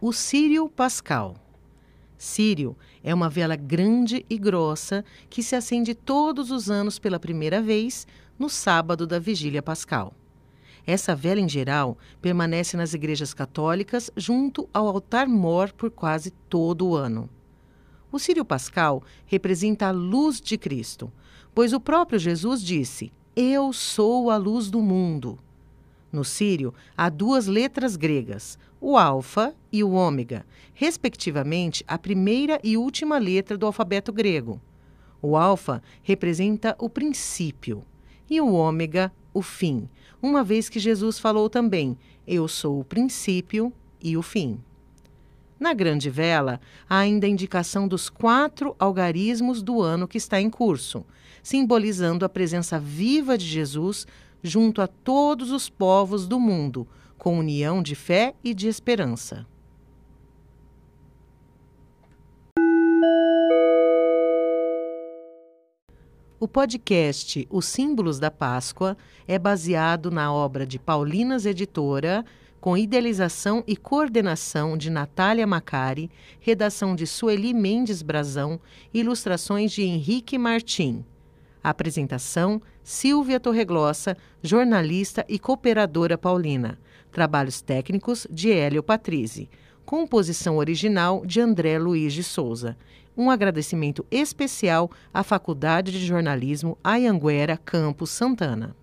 o Sírio Pascal. Sírio é uma vela grande e grossa que se acende todos os anos pela primeira vez no sábado da Vigília Pascal. Essa vela, em geral, permanece nas igrejas católicas junto ao altar-mor por quase todo o ano. O Sírio Pascal representa a luz de Cristo, pois o próprio Jesus disse: Eu sou a luz do mundo. No sírio, há duas letras gregas, o alfa e o ômega, respectivamente a primeira e última letra do alfabeto grego. O alfa representa o princípio e o ômega, o fim, uma vez que Jesus falou também: Eu sou o princípio e o fim. Na grande vela, há ainda a indicação dos quatro algarismos do ano que está em curso, simbolizando a presença viva de Jesus junto a todos os povos do mundo, com união de fé e de esperança. O podcast Os Símbolos da Páscoa é baseado na obra de Paulinas Editora, com idealização e coordenação de Natália Macari, redação de Sueli Mendes Brazão, ilustrações de Henrique Martim. Apresentação: Silvia Torreglossa, jornalista e cooperadora paulina. Trabalhos técnicos de Hélio Patrizzi. Composição original de André Luiz de Souza. Um agradecimento especial à Faculdade de Jornalismo Ayanguera Campos Santana.